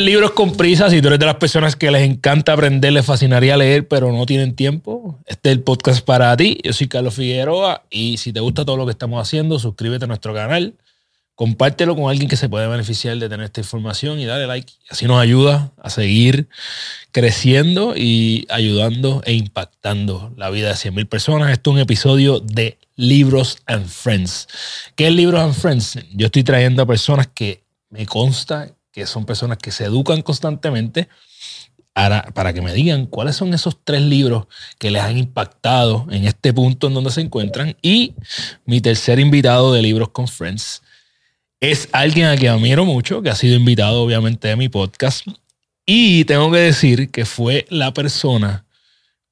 Libros con Prisa. Si tú eres de las personas que les encanta aprender, les fascinaría leer, pero no tienen tiempo, este es el podcast para ti. Yo soy Carlos Figueroa y si te gusta todo lo que estamos haciendo, suscríbete a nuestro canal, compártelo con alguien que se puede beneficiar de tener esta información y dale like. Así nos ayuda a seguir creciendo y ayudando e impactando la vida de 100.000 personas. Esto es un episodio de Libros and Friends. ¿Qué es Libros and Friends? Yo estoy trayendo a personas que me consta que son personas que se educan constantemente, para que me digan cuáles son esos tres libros que les han impactado en este punto en donde se encuentran. Y mi tercer invitado de Libros con Friends es alguien a quien admiro mucho, que ha sido invitado obviamente a mi podcast. Y tengo que decir que fue la persona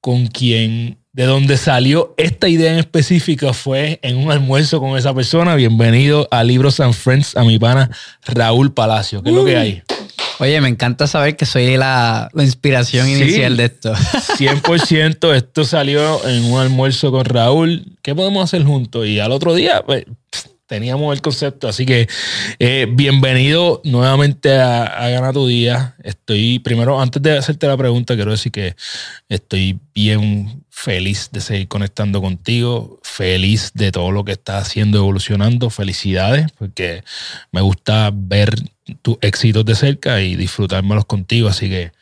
con quien, de donde salió esta idea en específica, fue en un almuerzo con esa persona. Bienvenido a Libros and Friends, a mi pana Raúl Palacio. ¿Qué es lo que hay? Oye, me encanta saber que soy la, inspiración inicial de esto. 100%, esto salió en un almuerzo con Raúl. ¿Qué podemos hacer juntos? Y al otro día, pues, teníamos el concepto. Así que eh, bienvenido nuevamente a, a Gana tu Día. Estoy, primero, antes de hacerte la pregunta, quiero decir que estoy bien feliz de seguir conectando contigo, feliz de todo lo que estás haciendo, evolucionando. Felicidades, porque me gusta ver tus éxitos de cerca y disfrutármelos contigo. Así que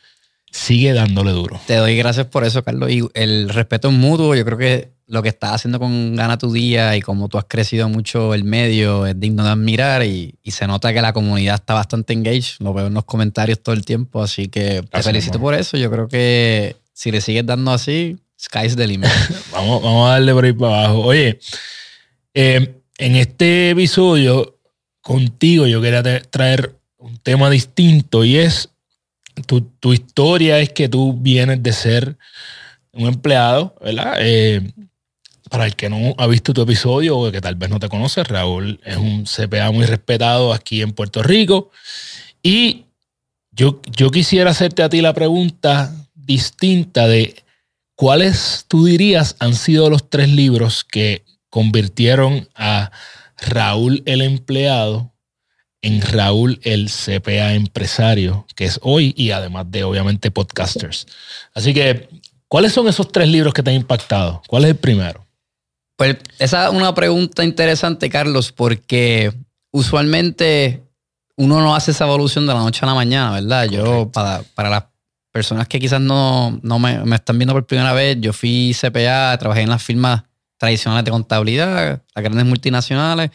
sigue dándole duro. Te doy gracias por eso, Carlos. Y el respeto es mutuo. Yo creo que lo que estás haciendo con Gana tu Día y como tú has crecido mucho el medio es digno de admirar y, se nota que la comunidad está bastante engaged. Lo veo en los comentarios todo el tiempo, así que te felicito por eso. Yo creo que si le sigues dando así, sky's the limit. vamos, vamos a darle por ahí para abajo. Oye, eh, en este episodio contigo yo quería traer un tema distinto y es tu, tu historia es que tú vienes de ser un empleado, ¿verdad? Eh, para el que no ha visto tu episodio o que tal vez no te conoce, Raúl es un CPA muy respetado aquí en Puerto Rico. Y yo, yo quisiera hacerte a ti la pregunta distinta de cuáles tú dirías han sido los tres libros que convirtieron a Raúl el empleado en Raúl el CPA empresario, que es hoy y además de obviamente podcasters. Así que, ¿cuáles son esos tres libros que te han impactado? ¿Cuál es el primero? Pues esa es una pregunta interesante, Carlos, porque usualmente uno no hace esa evolución de la noche a la mañana, ¿verdad? Yo, para, las personas que quizás no, me, están viendo por primera vez, yo fui CPA, trabajé en las firmas tradicionales de contabilidad, las grandes multinacionales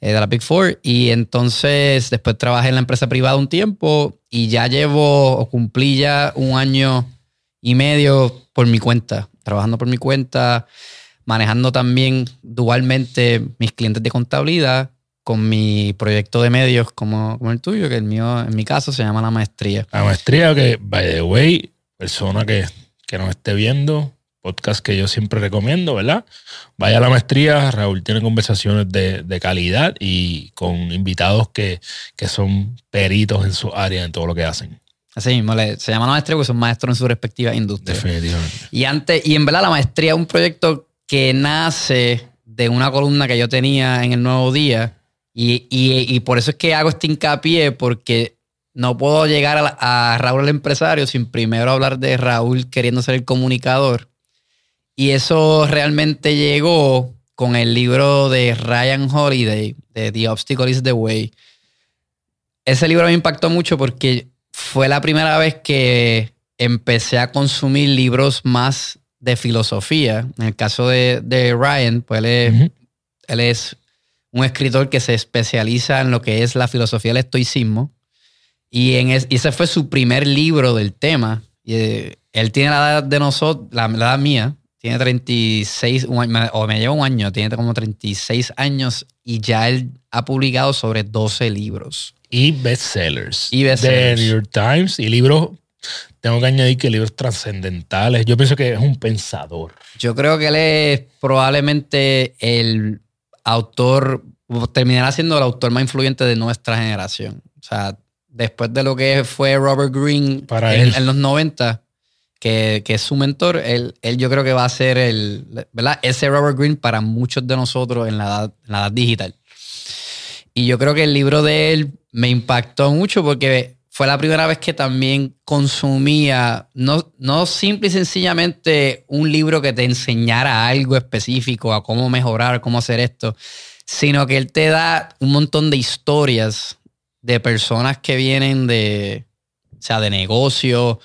eh, de la Big Four, y entonces después trabajé en la empresa privada un tiempo y ya llevo o cumplí ya un año y medio por mi cuenta, trabajando por mi cuenta manejando también dualmente mis clientes de contabilidad con mi proyecto de medios como, como el tuyo, que el mío, en mi caso, se llama La Maestría. La Maestría, que, by the way, persona que, que nos esté viendo, podcast que yo siempre recomiendo, ¿verdad? Vaya a La Maestría, Raúl tiene conversaciones de, de calidad y con invitados que, que son peritos en su área, en todo lo que hacen. Así mismo, se llama la maestría porque son maestros en su respectiva industria. Definitivamente. Y antes, y en verdad la maestría es un proyecto que nace de una columna que yo tenía en el Nuevo Día. Y, por eso es que hago este hincapié, porque no puedo llegar a, Raúl el empresario sin primero hablar de Raúl queriendo ser el comunicador. Y eso realmente llegó con el libro de Ryan Holiday, de The Obstacle is the Way. Ese libro me impactó mucho porque fue la primera vez que empecé a consumir libros más de filosofía. En el caso de, Ryan, pues él es, un escritor que se especializa en lo que es la filosofía del estoicismo. Y, en ese fue su primer libro del tema. Y, eh, él tiene la edad de nosotros, la, edad mía, tiene 36, o me lleva un año, tiene como 36 años y ya él ha publicado sobre 12 libros. Y bestsellers. Y bestsellers. The New York Times y libros tengo que añadir que libros trascendentales. Yo pienso que es un pensador. Yo creo que él es probablemente el autor, terminará siendo el autor más influyente de nuestra generación. O sea, después de lo que fue Robert Greene Para en, en, los 90, que, que, es su mentor, él, él, yo creo que va a ser el, ¿verdad? Ese Robert Greene para muchos de nosotros en la edad, en la edad digital. Y yo creo que el libro de él me impactó mucho porque fue la primera vez que también consumía, no, no simple y sencillamente un libro que te enseñara algo específico, a cómo mejorar, cómo hacer esto, sino que él te da un montón de historias de personas que vienen de, o sea, de negocios,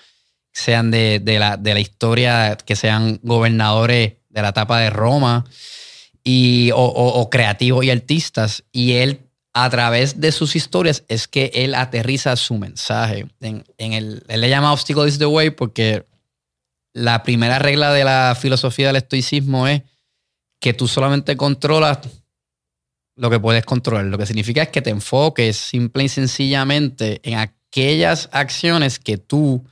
sean de, la, de la historia, que sean gobernadores de la etapa de Roma, y, o, creativos y artistas. Y él, a través de sus historias, es que él aterriza su mensaje. En, el, él le llama Obstacle is the Way porque la primera regla de la filosofía del estoicismo es que tú solamente controlas lo que puedes controlar. Lo que significa es que te enfoques simple y sencillamente en aquellas acciones que tú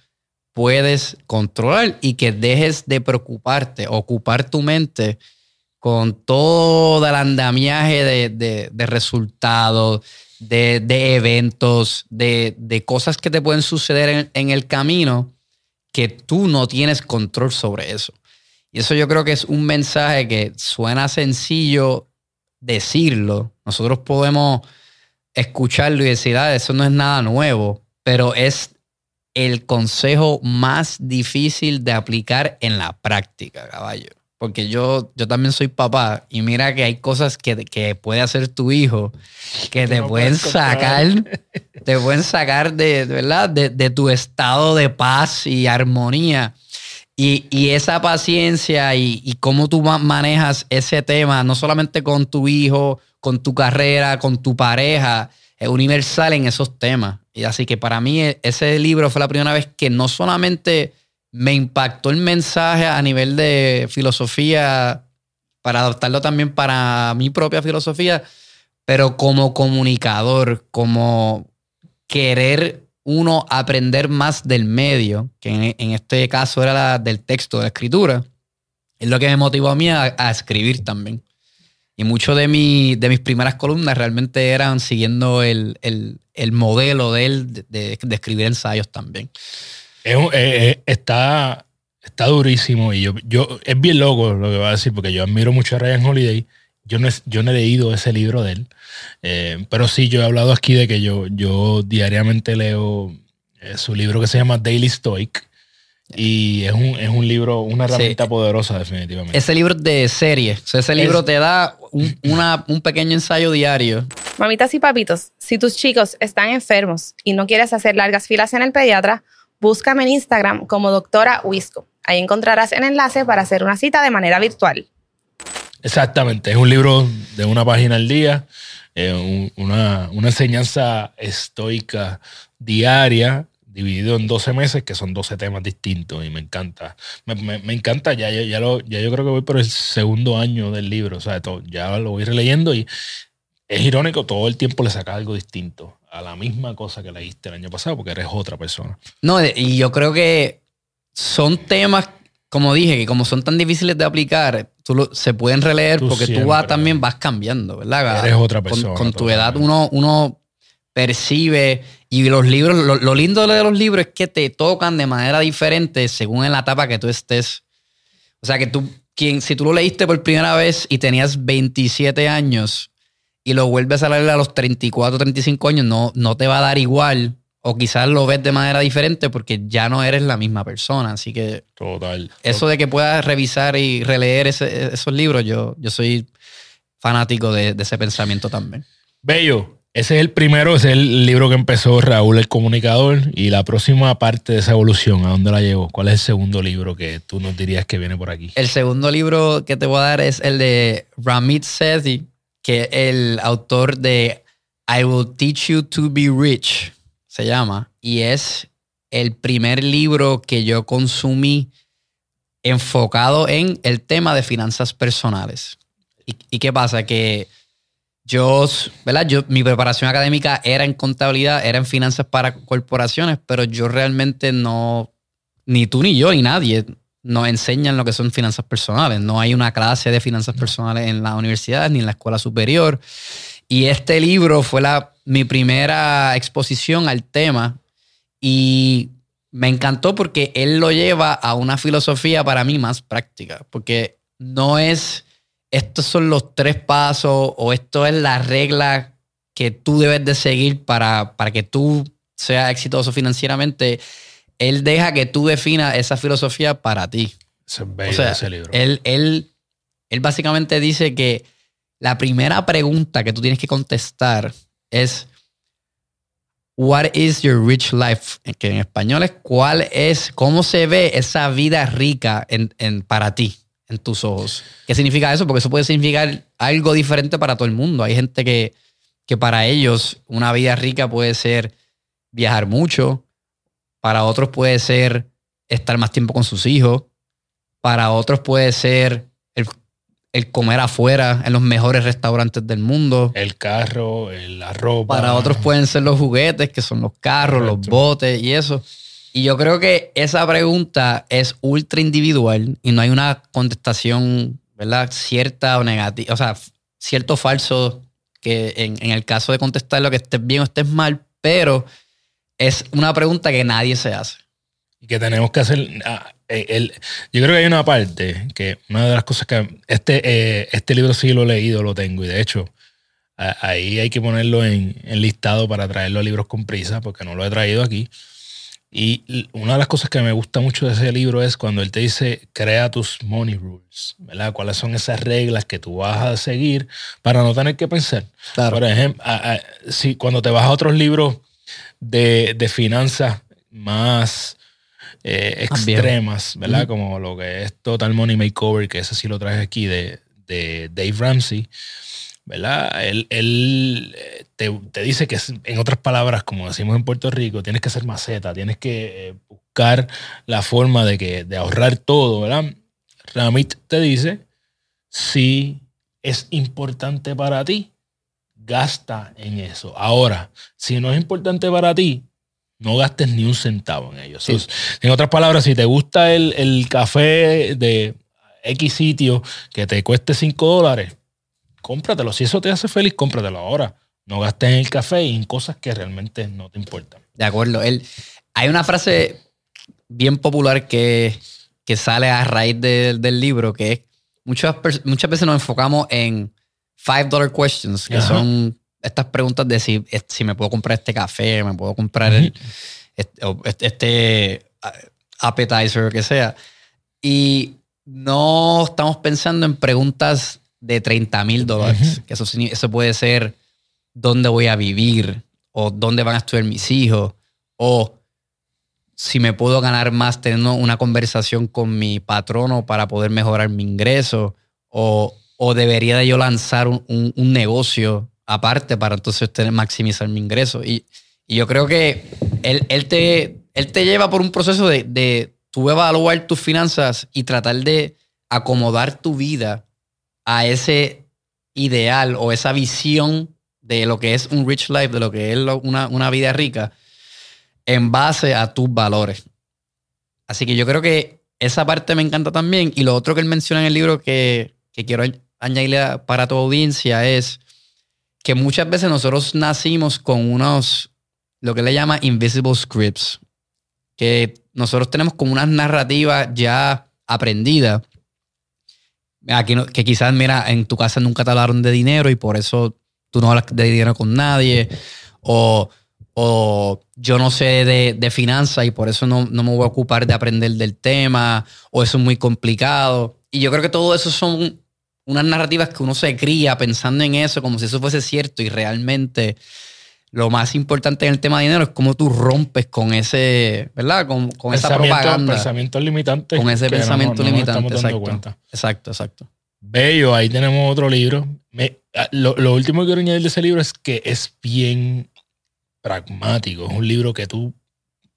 puedes controlar y que dejes de preocuparte, ocupar tu mente con todo el andamiaje de, resultados, de, eventos, de, cosas que te pueden suceder en, el camino que tú no tienes control sobre eso. Y eso yo creo que es un mensaje que suena sencillo decirlo. Nosotros podemos escucharlo y decir, ah, eso no es nada nuevo, pero es el consejo más difícil de aplicar en la práctica, caballo porque yo, yo también soy papá y mira que hay cosas que, que puede hacer tu hijo que te pueden sacar, te pueden sacar de, ¿verdad? De, tu estado de paz y armonía. Y, esa paciencia y, y, cómo tú manejas ese tema, no solamente con tu hijo, con tu carrera, con tu pareja, es universal en esos temas. Y así que para mí e, ese libro fue la primera vez que no solamente me impactó el mensaje a nivel de filosofía para adoptarlo también para mi propia filosofía, pero como comunicador, como querer uno aprender más del medio, que en, este caso era la, del texto, de la escritura, es lo que me motivó a mí a, escribir también. Y muchas de, de mis primeras columnas realmente eran siguiendo el, modelo de él de escribir ensayos también. Eh, eh, está, está durísimo y yo, yo, es bien loco lo que va a decir porque yo admiro mucho a Ryan Holiday. Yo no, yo no he leído ese libro de él, eh, pero sí, yo he hablado aquí de que yo, yo diariamente leo su libro que se llama Daily Stoic. Y es un, es un libro, una herramienta poderosa, definitivamente. Ese libro de serie. ese libro te da un, un, pequeño ensayo diario. Mamitas y papitos, si tus chicos están enfermos y no quieres hacer largas filas en el pediatra, Búscame en Instagram como doctora Wisco. Ahí encontrarás el enlace para hacer una cita de manera virtual. Exactamente, es un libro de una página al día, eh, una, enseñanza estoica diaria, dividido en 12 meses, que son 12 temas distintos y me encanta. Me, encanta, ya, ya, lo, ya yo creo que voy por el segundo año del libro, o sea, ya lo voy releyendo y es irónico, todo el tiempo le saca algo distinto a la misma cosa que leíste el año pasado porque eres otra persona. No, y yo creo que son temas, como dije, que como son tan difíciles de aplicar, tú se pueden releer porque tú vas, también vas cambiando, ¿verdad? Eres otra persona. Con, tu edad uno, uno percibe y los libros, lo, lindo de los libros es que te tocan de manera diferente según en la etapa que tú estés. O sea que tú, quien, si tú lo leíste por primera vez y tenías 27 años, y lo vuelves a leer a los 34, 35 años, no, no te va a dar igual. O quizás lo ves de manera diferente porque ya no eres la misma persona. Así que. Total. Eso de que puedas revisar y releer esos libros, yo, yo soy fanático de, ese pensamiento también. Bello. Ese es el primero, ese es el libro que empezó Raúl el Comunicador. Y la próxima parte de esa evolución, ¿a dónde la llevo? ¿Cuál es el segundo libro que tú nos dirías que viene por aquí? El segundo libro que te voy a dar es el de Ramit Sethi, que es el autor de I Will Teach You to Be Rich, se llama, y es el primer libro que yo consumí enfocado en el tema de finanzas personales. ¿Y, qué pasa? Que yo, ¿verdad? Yo, mi preparación académica era en contabilidad, era en finanzas para corporaciones, pero yo realmente no, ni tú ni yo, ni nadie, nos enseñan lo que son finanzas personales. No hay una clase de finanzas personales en la universidad ni en la escuela superior. Y este libro fue la, mi primera exposición al tema y me encantó porque él lo lleva a una filosofía para mí más práctica, porque no es, estos son los tres pasos o esto es la regla que tú debes de seguir para, para que tú sea exitoso financieramente, él deja que tú definas esa filosofía para ti. Ese es bello O sea, ese libro. Él, él, él básicamente dice que la primera pregunta que tú tienes que contestar es What is your rich life? Que en español es cuál es, cómo se ve esa vida rica en, en- para ti, en tus ojos. ¿Qué significa eso? Porque eso puede significar algo diferente para todo el mundo. Hay gente que, que para ellos una vida rica puede ser viajar mucho, para otros puede ser estar más tiempo con sus hijos, para otros puede ser el, el comer afuera en los mejores restaurantes del mundo. el carro, el- la ropa. Para otros pueden ser los juguetes, que son los carros, los botes y eso. Y yo creo que esa pregunta es ultra individual y no hay una contestación, ¿verdad? Cierta o negativa, o sea, cierto o falso que en, en el caso de contestar lo que estés bien o estés mal, pero es una pregunta que nadie se hace. Y que tenemos que hacer. ah, eh, el- yo creo que hay una parte que una de las cosas que. Este, eh, este libro sí lo he leído, lo tengo. Y de hecho, a- ahí hay que ponerlo en, en listado para traerlo a libros con prisa, porque no lo he traído aquí. Y una de las cosas que me gusta mucho de ese libro es cuando él te dice, crea tus money rules, ¿verdad? ¿Cuáles son esas reglas que tú vas a seguir para no tener que pensar? Por ejemplo, a- a- si cuando te vas a otros libros de, de finanzas más eh, extremas, ¿verdad? Como lo que es Total Money Makeover, que ese sí lo traje aquí de, de Dave Ramsey, ¿verdad? Él, él, eh, te, te dice que, en otras palabras, como decimos en Puerto Rico, tienes que ser maceta, tienes que eh, buscar la forma de, que, de ahorrar todo, ¿verdad? Ramit te dice, si es importante para ti, gasta en eso. Ahora, si no es importante para ti, no gastes ni un centavo en ello. Sí. So, en otras palabras, si te gusta el, el café de X sitio que te cueste 5 dólares, cómpratelo. Si eso te hace feliz, cómpratelo ahora. No gastes en el café y en cosas que realmente no te importan. De acuerdo. Él, hay una frase bien popular que, que sale a raíz de- del libro, que es muchas, muchas veces nos enfocamos en five dollar questions, que Ajá. son estas preguntas de si, es- si me puedo comprar este café, me puedo comprar el- este, este- appetizer, o que sea. Y no estamos pensando en preguntas de 30 mil dólares, que eso, eso puede ser dónde voy a vivir, o dónde van a estudiar mis hijos, o si me puedo ganar más teniendo una conversación con mi patrono para poder mejorar mi ingreso, o, o debería de yo lanzar un, un- negocio aparte para entonces tener, maximizar mi ingreso. Y, y yo creo que él, él, te, él te lleva por un proceso de, de tú evaluar tus finanzas y tratar de acomodar tu vida a ese ideal o esa visión de lo que es un rich life, de lo que es una, una vida rica, en base a tus valores. Así que yo creo que esa parte me encanta también. Y lo otro que él menciona en el libro que, que quiero añadirle para tu audiencia es que muchas veces nosotros nacimos con unos, lo que le llama invisible scripts, que nosotros tenemos como unas narrativas ya aprendidas. Aquí no- que quizás, mira, en tu casa nunca te hablaron de dinero y por eso tú no hablas de dinero con nadie. O, o yo no sé de, de finanzas y por eso no, no me voy a ocupar de aprender del tema. O eso es muy complicado. Y yo creo que todo eso son unas narrativas que uno se cría pensando en eso como si eso fuese cierto y realmente lo más importante en el tema de dinero es cómo tú rompes con ese, ¿verdad? Con, con esa propaganda. Pensamientos limitantes. Con ese no- pensamiento no limitante. Exacto. exacto, exacto. Bello, ahí tenemos otro libro. Me- ah, lo, lo último que quiero añadir de ese libro es que es bien pragmático. Es un libro que tú.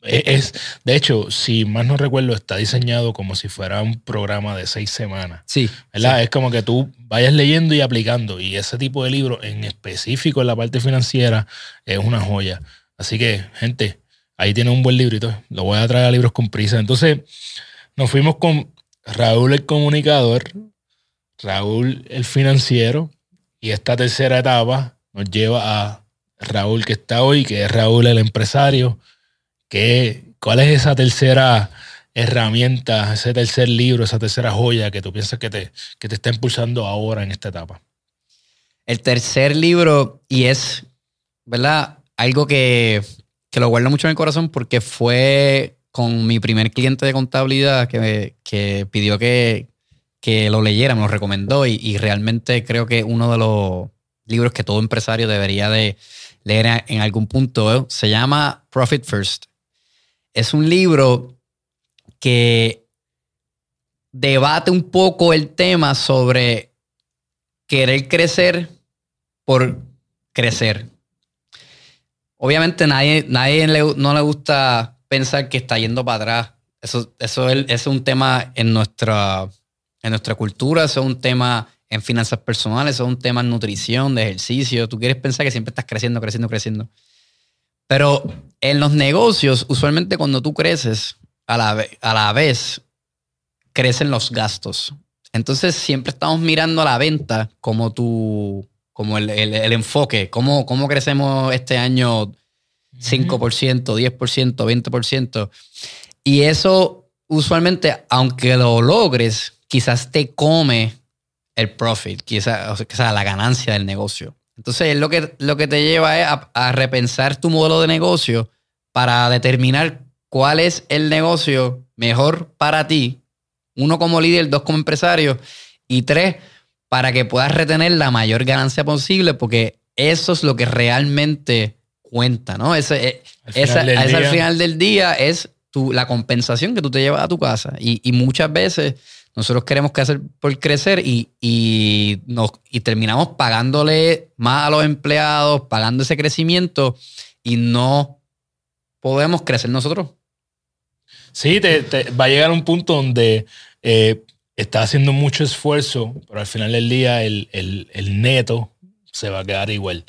E- Es, de hecho, si más no recuerdo, está diseñado como si fuera un programa de seis semanas. Sí. ¿Verdad? sí. Es como que tú vayas leyendo y aplicando. Y ese tipo de libro, en específico en la parte financiera, es una joya. Así que, gente, ahí tiene un buen librito. Lo voy a traer a libros con prisa. Entonces, nos fuimos con Raúl el comunicador, Raúl el financiero. Y esta tercera etapa nos lleva a Raúl que está hoy, que es Raúl el empresario. Que, ¿Cuál es esa tercera herramienta, ese tercer libro, esa tercera joya que tú piensas que te, que te está impulsando ahora en esta etapa? El tercer libro, y es, ¿verdad? Algo que, que lo guardo mucho en el corazón porque fue con mi primer cliente de contabilidad que, que pidió que, que lo leyera, me lo recomendó y, y, realmente creo que uno de los libros que todo empresario debería de leer en algún punto se llama Profit First. Es un libro que debate un poco el tema sobre querer crecer por crecer. Obviamente nadie, nadie no le gusta pensar que está yendo para atrás. Eso, eso es, un tema en nuestra, en nuestra cultura, eso es un tema en finanzas personales, eso es un tema en nutrición, de ejercicio. Tú quieres pensar que siempre estás creciendo, creciendo, creciendo. Pero en los negocios, usualmente cuando tú creces, a la, a la vez crecen los gastos. Entonces siempre estamos mirando a la venta como tu, como el, enfoque, cómo, cómo crecemos este año 5%, 10%, 20%. Y eso usualmente, aunque lo logres, quizás te come el profit, quizás, o sea, la ganancia del negocio. Entonces, lo que, lo que te lleva es a, a repensar tu modelo de negocio para determinar cuál es el negocio mejor para ti. Uno como líder, dos como empresario y tres, para que puedas retener la mayor ganancia posible, porque eso es lo que realmente cuenta, ¿no? Ese, eh, esa, al final del día es tu, la compensación que tú te llevas a tu casa. Y, y muchas veces nosotros queremos que hacer por crecer y, terminamos pagándole más a los empleados, pagando ese crecimiento y no podemos crecer nosotros. Sí, te, va a llegar un punto donde eh, estás haciendo mucho esfuerzo, pero al final del día el neto se va a quedar igual.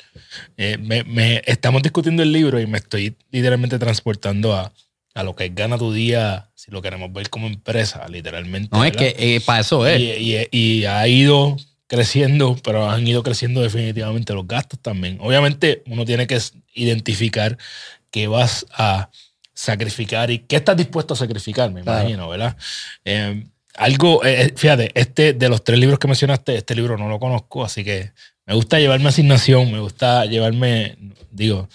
Eh, me, estamos discutiendo el libro y me estoy literalmente transportando a, a, lo que gana tu día, si lo queremos ver como empresa, literalmente. No, es que eh, para eso es. Y, y, ha ido creciendo, pero han ido creciendo definitivamente los gastos también. Obviamente uno tiene que identificar qué vas a sacrificar y qué estás dispuesto a sacrificar, me imagino, ¿verdad? Eh, algo, fíjate, este de los tres libros que mencionaste, este libro no lo conozco, así que me gusta llevarme asignación, me gusta llevarme, digo,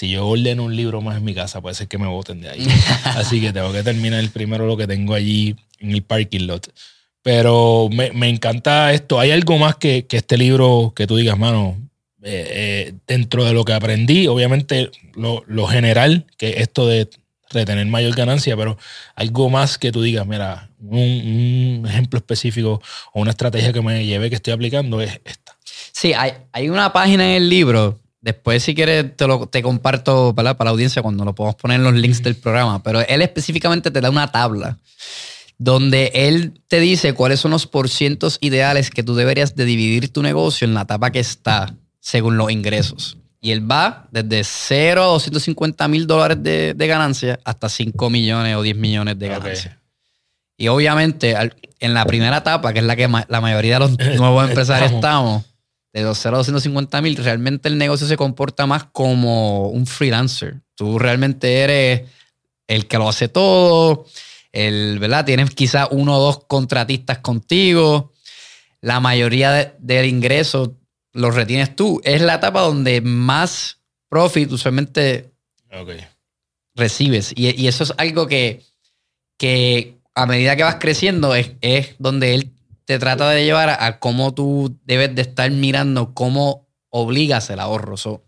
si yo ordeno un libro más en mi casa, puede ser que me voten de ahí. Así que tengo que terminar el primero lo que tengo allí en el parking lot. Pero me, me encanta esto. ¿Hay algo más que, que, este libro que tú digas, mano, eh, eh, dentro de lo que aprendí? Obviamente lo, lo general, que esto de retener mayor ganancia, pero algo más que tú digas, mira, un, un, ejemplo específico o una estrategia que me lleve que estoy aplicando es esta. Sí, hay, hay una página en el libro. Después, si quieres, te, lo, te comparto para la audiencia cuando lo podemos poner en los links del programa. Pero él específicamente te da una tabla donde él te dice cuáles son los porcientos ideales que tú deberías de dividir tu negocio en la etapa que está según los ingresos. Y él va desde 0 a 250 mil dólares de, de, ganancia hasta 5 millones o 10 millones de ganancia. Y obviamente en la primera etapa, que es la que la mayoría de los nuevos empresarios estamos, de los 0 a 250 mil, realmente el negocio se comporta más como un freelancer. Tú realmente eres el que lo hace todo, el, ¿verdad? Tienes quizás uno o dos contratistas contigo. La mayoría del ingreso lo retienes tú. Es la etapa donde más profit usualmente recibes. Y, eso es algo que, que a medida que vas creciendo es, es donde él te trata de llevar a, cómo tú debes de estar mirando cómo obligas el ahorro. So,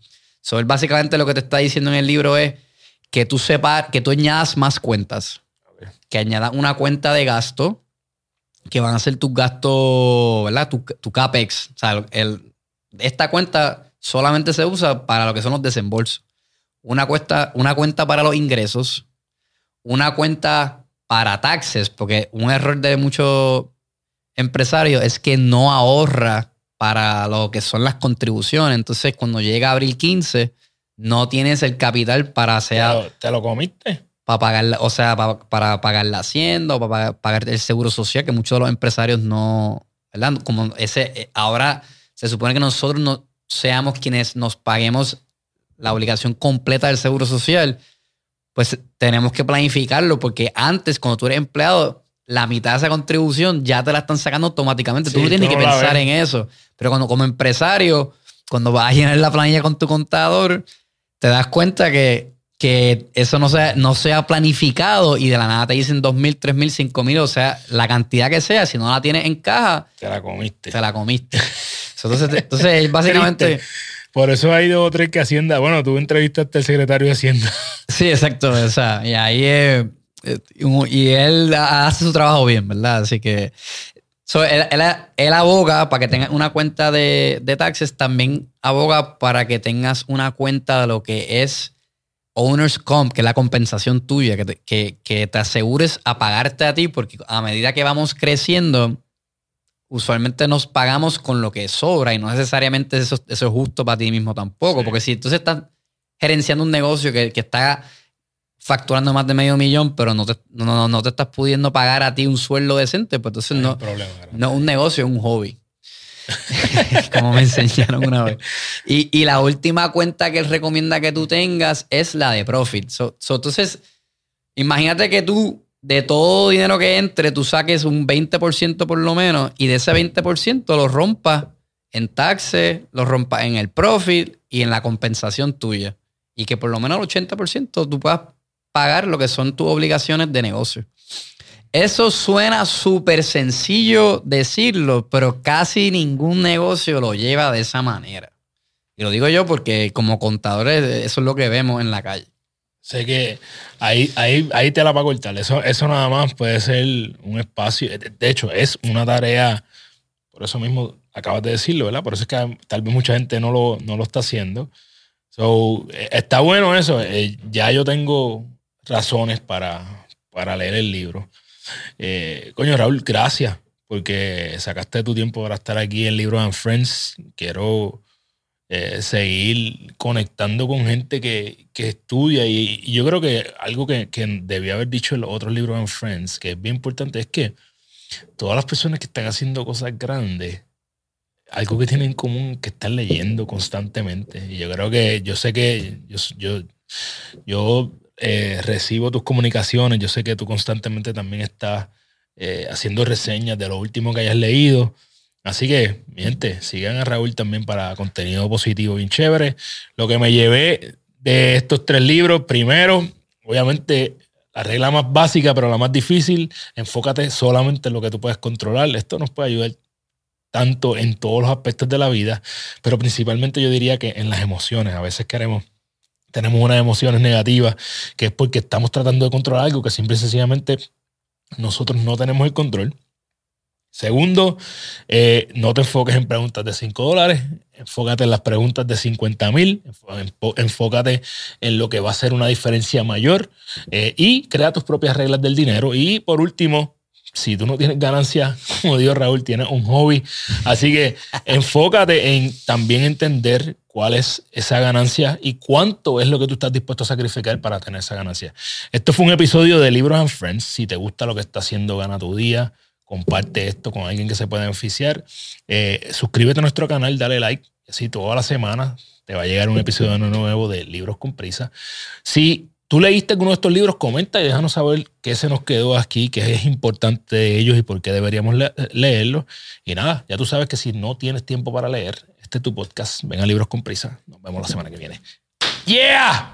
él básicamente lo que te está diciendo en el libro es que tú sepas, que tú añadas más cuentas. Que añadas una cuenta de gasto, que van a ser tus gastos, ¿verdad? Tu, tu CAPEX. O sea, esta cuenta solamente se usa para lo que son los desembolsos. Una, cuesta, una cuenta para los ingresos, una cuenta para taxes, porque un error de muchos empresario es que no ahorra para lo que son las contribuciones. Entonces, cuando llega abril 15, no tienes el capital para hacer. ¿Te lo, comiste? Para pagar, o sea, para, pagar la hacienda o para pagar el seguro social, que muchos de los empresarios no. ¿Verdad? Como ese. Eh, ahora se supone que nosotros no seamos quienes nos paguemos la obligación completa del seguro social, pues tenemos que planificarlo, porque antes, cuando tú eres empleado, la mitad de esa contribución ya te la están sacando automáticamente. tú no tienes que pensar en eso. Pero cuando como empresario, cuando vas a llenar la planilla con tu contador, te das cuenta que, que eso no sea, no sea planificado y de la nada te dicen 2.000, 3.000, 5.000, o sea, la cantidad que sea, si no la tienes en caja, Te la comiste. te la comiste. Entonces, entonces básicamente... Por eso hay dos o tres que Hacienda. Bueno, tú entrevistaste al secretario de Hacienda. Sí, exacto. O sea, y ahí eh, y él hace su trabajo bien, ¿verdad? Así que so, él, él, él, aboga para que tengas una cuenta de, de taxes, también aboga para que tengas una cuenta de lo que es Owner's Comp, que es la compensación tuya, que te, que, que te asegures a pagarte a ti, porque a medida que vamos creciendo, usualmente nos pagamos con lo que sobra y no necesariamente eso, eso es justo para ti mismo tampoco, sí. porque si entonces estás gerenciando un negocio que, que, está facturando más de medio millón, pero no te, no, no te estás pudiendo pagar a ti un sueldo decente, pues entonces no, problema, no un negocio, es un hobby. Como me enseñaron una vez. Y, y, la última cuenta que él recomienda que tú tengas es la de Profit. So, so, entonces, imagínate que tú, de todo dinero que entre, tú saques un 20% por lo menos y de ese 20% lo rompas en taxes, lo rompas en el Profit y en la compensación tuya. Y que por lo menos el 80% tú puedas pagar lo que son tus obligaciones de negocio. Eso suena súper sencillo decirlo, pero casi ningún negocio lo lleva de esa manera. Y lo digo yo porque como contadores eso es lo que vemos en la calle. Sé que ahí, ahí, ahí te la va a cortar. Eso, eso nada más puede ser un espacio. De hecho, es una tarea, por eso mismo acabas de decirlo, ¿verdad? Por eso es que tal vez mucha gente no lo, no lo está haciendo. So, está bueno eso. Ya yo tengo razones para, para leer el libro. Eh, coño, Raúl, gracias porque sacaste tu tiempo para estar aquí en Libros and Friends. Quiero eh, seguir conectando con gente que, que estudia y, yo creo que algo que, que debía haber dicho en los otros Libros and Friends, que es bien importante, es que todas las personas que están haciendo cosas grandes, algo que tienen en común que están leyendo constantemente. Y yo creo que, yo sé que yo, yo eh, recibo tus comunicaciones, yo sé que tú constantemente también estás eh, haciendo reseñas de lo último que hayas leído. Así que, mi gente, sigan a Raúl también para contenido positivo bien chévere. Lo que me llevé de estos tres libros, primero, obviamente, la regla más básica, pero la más difícil, enfócate solamente en lo que tú puedes controlar. Esto nos puede ayudar tanto en todos los aspectos de la vida, pero principalmente yo diría que en las emociones. A veces queremos tenemos unas emociones negativas, que es porque estamos tratando de controlar algo que simple y sencillamente nosotros no tenemos el control. Segundo, eh, no te enfoques en preguntas de 5 dólares, enfócate en las preguntas de 50 mil, enfócate en lo que va a ser una diferencia mayor eh, y crea tus propias reglas del dinero. Y por último, si tú no tienes ganancia, como dijo Raúl, tienes un hobby. Así que enfócate en también entender cuál es esa ganancia y cuánto es lo que tú estás dispuesto a sacrificar para tener esa ganancia. Esto fue un episodio de Libros and Friends. Si te gusta lo que está haciendo Gana tu Día, comparte esto con alguien que se pueda beneficiar. Eh, suscríbete a nuestro canal, dale like. Así toda la semana te va a llegar un episodio nuevo de Libros con Prisa. Si tú leíste alguno de estos libros, comenta y déjanos saber qué se nos quedó aquí, qué es importante de ellos y por qué deberíamos le leerlos. Y nada, ya tú sabes que si no tienes tiempo para leer, tu podcast. Venga, libros con prisa. Nos vemos la semana que viene. ¡Yeah!